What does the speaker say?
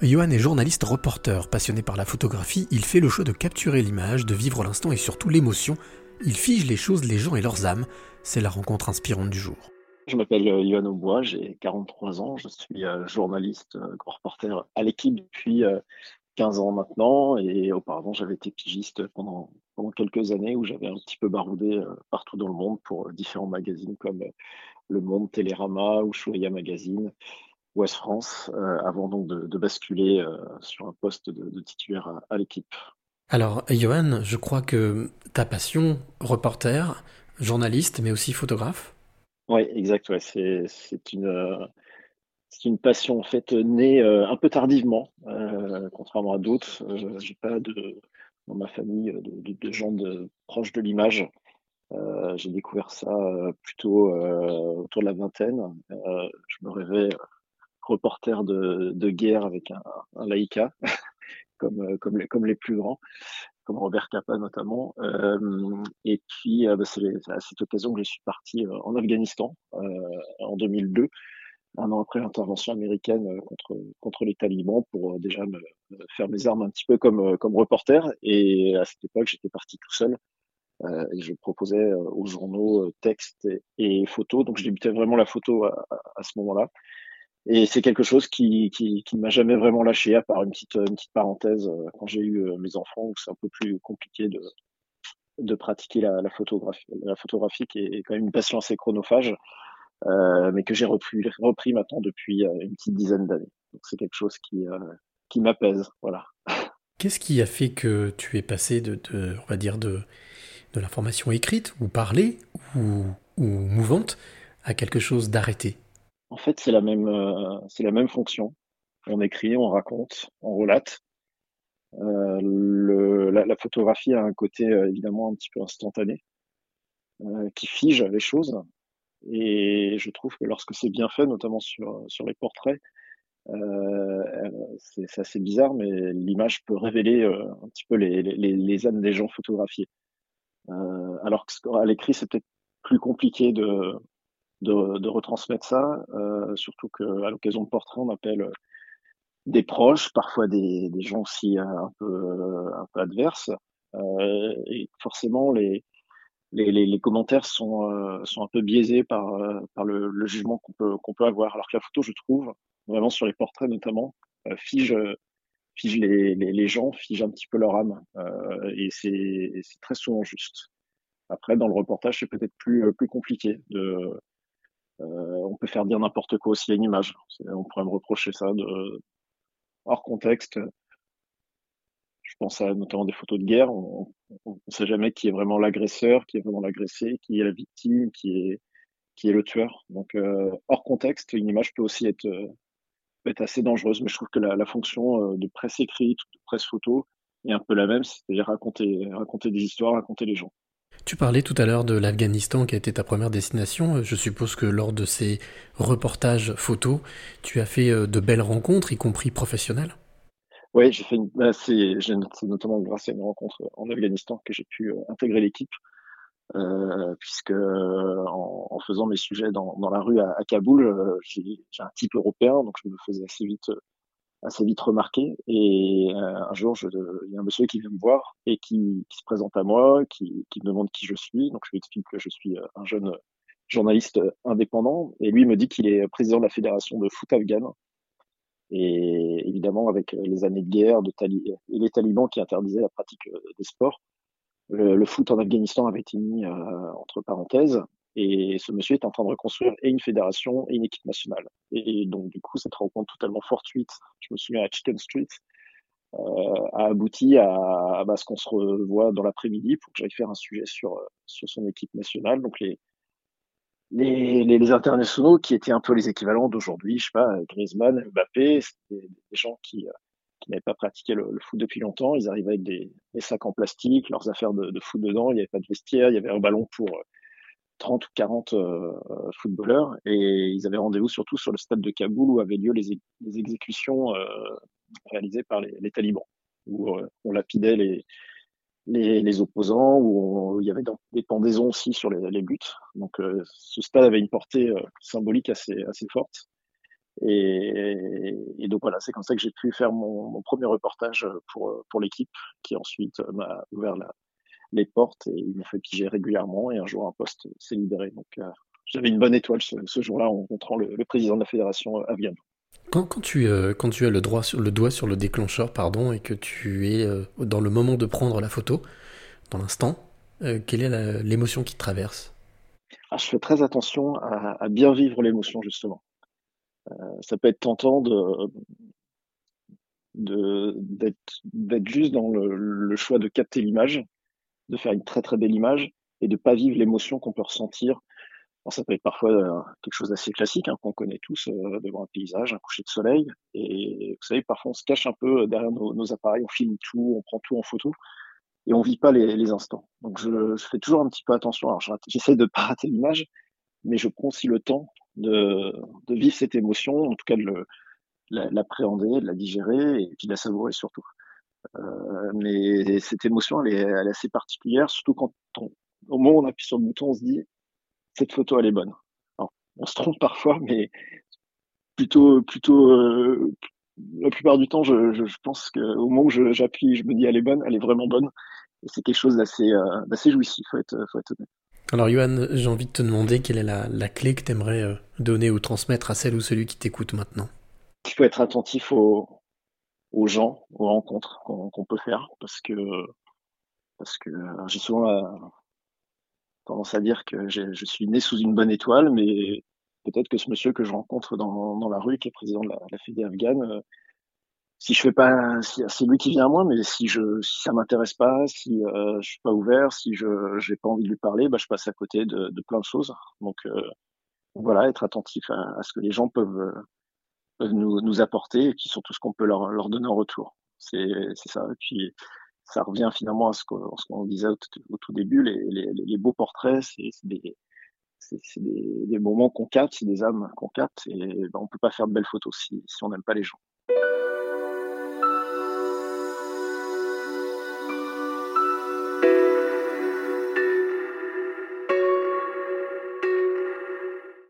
Johan est journaliste reporter, passionné par la photographie, il fait le choix de capturer l'image, de vivre l'instant et surtout l'émotion. Il fige les choses, les gens et leurs âmes. C'est la rencontre inspirante du jour. Je m'appelle Johan Aubois, j'ai 43 ans, je suis euh, journaliste, euh, reporter à l'équipe depuis 15 euh, ans maintenant et auparavant j'avais été pigiste pendant, quelques années où j'avais un petit peu baroudé partout dans le monde pour différents magazines comme Le Monde, Télérama ou Chouria Magazine. Ouest France, euh, avant donc de, basculer euh, sur un poste de, titulaire à, l'équipe. Alors, Johan, je crois que ta passion, reporter, journaliste, mais aussi photographe Oui, exact. C'est une, une passion en fait née euh, un peu tardivement, contrairement à d'autres. J'ai pas de, dans ma famille de, gens de, proches de l'image. J'ai découvert ça plutôt autour de la vingtaine. je me rêvais reporter de, de guerre avec un, un Laïka, comme, euh, comme, les, comme les plus grands, comme Robert Capa notamment. Euh, et puis, euh, bah, c'est à cette occasion que je suis parti euh, en Afghanistan en 2002 un an après l'intervention américaine contre, contre les talibans pour déjà me, faire mes armes un petit peu comme, comme reporter. Et à cette époque, j'étais parti tout seul. Euh, et je proposais aux journaux textes et, photos. Donc, je débutais vraiment la photo à, à ce moment-là. Et c'est quelque chose qui, qui, qui ne m'a jamais vraiment lâché, à part une petite, une petite parenthèse euh, quand j'ai eu euh, mes enfants, où c'est un peu plus compliqué de, de pratiquer la, la, photographie, la photographie, qui est quand même une passion assez chronophage, euh, mais que j'ai repris, repris maintenant depuis une petite dizaine d'années. Donc c'est quelque chose qui, qui m'apaise, voilà. Qu'est-ce qui a fait que tu es passé de, de on va dire, de, de l'information écrite ou parlée ou, ou mouvante à quelque chose d'arrêté? En fait, c'est la même, euh, c'est la même fonction. On écrit, on raconte, on relate. Euh, la, photographie a un côté euh, évidemment un petit peu instantané, euh, qui fige les choses. Et je trouve que lorsque c'est bien fait, notamment sur, les portraits, c'est assez bizarre, mais l'image peut révéler un petit peu les, les, les, âmes des gens photographiés. alors qu'à l'écrit, c'est peut-être plus compliqué de, de, de retransmettre ça, euh, surtout qu'à l'occasion de portraits, on appelle euh, des proches, parfois des, des gens aussi euh, un peu, un peu adverses. Euh, et forcément, les, les, les, les commentaires sont, euh, sont un peu biaisés par, par le, le jugement qu'on peut, qu'on peut avoir. Alors que la photo, je trouve, vraiment sur les portraits notamment, fige, fige les, les, les, gens, fige un petit peu leur âme. et c'est très souvent juste. Après, dans le reportage, c'est peut-être plus, plus compliqué de, euh, on peut faire dire n'importe quoi aussi à une image. On pourrait me reprocher ça de hors contexte. Je pense à notamment des photos de guerre. On ne sait jamais qui est vraiment l'agresseur, qui est vraiment l'agressé, qui est la victime, qui est le tueur. Donc euh, hors contexte, une image peut aussi être peut être assez dangereuse. Mais je trouve que la, fonction euh, de presse écrite, de presse photo est un peu la même, c'est-à-dire raconter raconter des histoires, raconter les gens. Tu parlais tout à l'heure de l'Afghanistan qui a été ta première destination. Je suppose que lors de ces reportages photos, tu as fait euh, de belles rencontres, y compris professionnelles. Oui, j'ai fait une, bah, c'est, notamment grâce à une rencontre en Afghanistan que j'ai pu euh, intégrer l'équipe, euh, puisque euh, en, faisant mes sujets dans, la rue à, Kaboul, euh, j'ai un type européen, donc je me faisais assez vite assez vite remarqué. Et euh, un jour, je, il y a un monsieur qui vient me voir et qui, qui se présente à moi, qui, qui, me demande qui je suis. Donc je lui explique que je suis euh, un jeune journaliste indépendant. Et lui me dit qu'il est président de la fédération de foot afghane. Et évidemment, avec les années de guerre de tali et les talibans qui interdisaient la pratique euh, des sports, le, le foot en Afghanistan avait été mis euh, entre parenthèses. Et ce monsieur est en train de reconstruire et une fédération et une équipe nationale. Et donc, du coup, cette rencontre totalement fortuite, je me souviens à Chicken Street, euh, a abouti à, à, à ce qu'on se revoit dans l'après-midi pour que j'aille faire un sujet sur, sur son équipe nationale. Donc, les, les, les, internationaux qui étaient un peu les équivalents d'aujourd'hui, je sais pas, Griezmann, Mbappé, c'était des gens qui, qui n'avaient pas pratiqué le, le, foot depuis longtemps. Ils arrivaient avec des, des sacs en plastique, leurs affaires de, de, foot dedans. Il n'y avait pas de vestiaire, il y avait un ballon pour 30 ou 40 euh, footballeurs et ils avaient rendez-vous surtout sur le stade de Kaboul où avaient lieu les, les exécutions euh, réalisées par les, les talibans, où euh, on lapidait les, les, les, opposants, où, on, il y avait des pendaisons aussi sur les, les buts. Donc ce stade avait une portée symbolique assez, assez forte. Et, donc voilà, c'est comme ça que j'ai pu faire mon, premier reportage pour, pour l'équipe, qui ensuite m'a ouvert les portes et il m'a fait piger régulièrement. Et un jour, un poste s'est libéré. Donc j'avais une bonne étoile ce, jour-là en rencontrant le, président de la fédération afghane. Quand, quand, tu, quand tu as le, droit sur, le doigt sur le déclencheur pardon, et que tu es dans le moment de prendre la photo, dans l'instant, quelle est l'émotion qui te traverse? Ah, Je fais très attention à bien vivre l'émotion justement. Euh, ça peut être tentant de d'être juste dans le, choix de capter l'image, de faire une très très belle image et de pas vivre l'émotion qu'on peut ressentir. ça peut être parfois euh, quelque chose d'assez classique hein, qu'on connaît tous euh, devant un paysage, un coucher de soleil. Et vous savez, parfois on se cache un peu derrière nos, appareils, on filme tout, on prend tout en photo et on vit pas les, instants. Donc je, je, fais toujours un petit peu attention. Alors j'essaie de pas rater l'image, mais je prends aussi le temps de, de vivre cette émotion, en tout cas de l'appréhender, de la digérer et puis de la savourer surtout. Euh, mais cette émotion, elle est, elle est, assez particulière, surtout quand on, au moment où on appuie sur le bouton, on se dit cette photo, elle est bonne. Alors, on se trompe parfois, mais plutôt, plutôt, euh, la plupart du temps, je, je, je pense qu'au moment où j'appuie, je, me dis elle est bonne, elle est vraiment bonne. Et c'est quelque chose d'assez, euh, d'assez jouissif, faut être, faut être honnête. Alors Johan, j'ai envie de te demander quelle est la, clé que tu aimerais euh, donner ou transmettre à celle ou celui qui t'écoute maintenant? Il faut être attentif aux, gens, aux rencontres qu'on peut faire, parce que parce que j'ai souvent tendance à dire que je suis né sous une bonne étoile, mais peut-être que ce monsieur que je rencontre dans, la rue, qui est président de la, la Fédé afghane, euh, si je fais pas, c'est lui qui vient à moi, mais si je, si ça m'intéresse pas, si euh, je suis pas ouvert, si je, j'ai pas envie de lui parler, bah je passe à côté de, de plein de choses. Donc euh, voilà, être attentif à, ce que les gens peuvent, nous, apporter et puis surtout ce qu'on peut leur, donner en retour. C'est, ça. Et puis ça revient finalement à ce qu'on, qu'on disait au, tout début, les, les, les beaux portraits, c'est, des des, des, moments qu'on capte, c'est des âmes qu'on capte, et ben, on peut pas faire de belles photos si, si on n'aime pas les gens.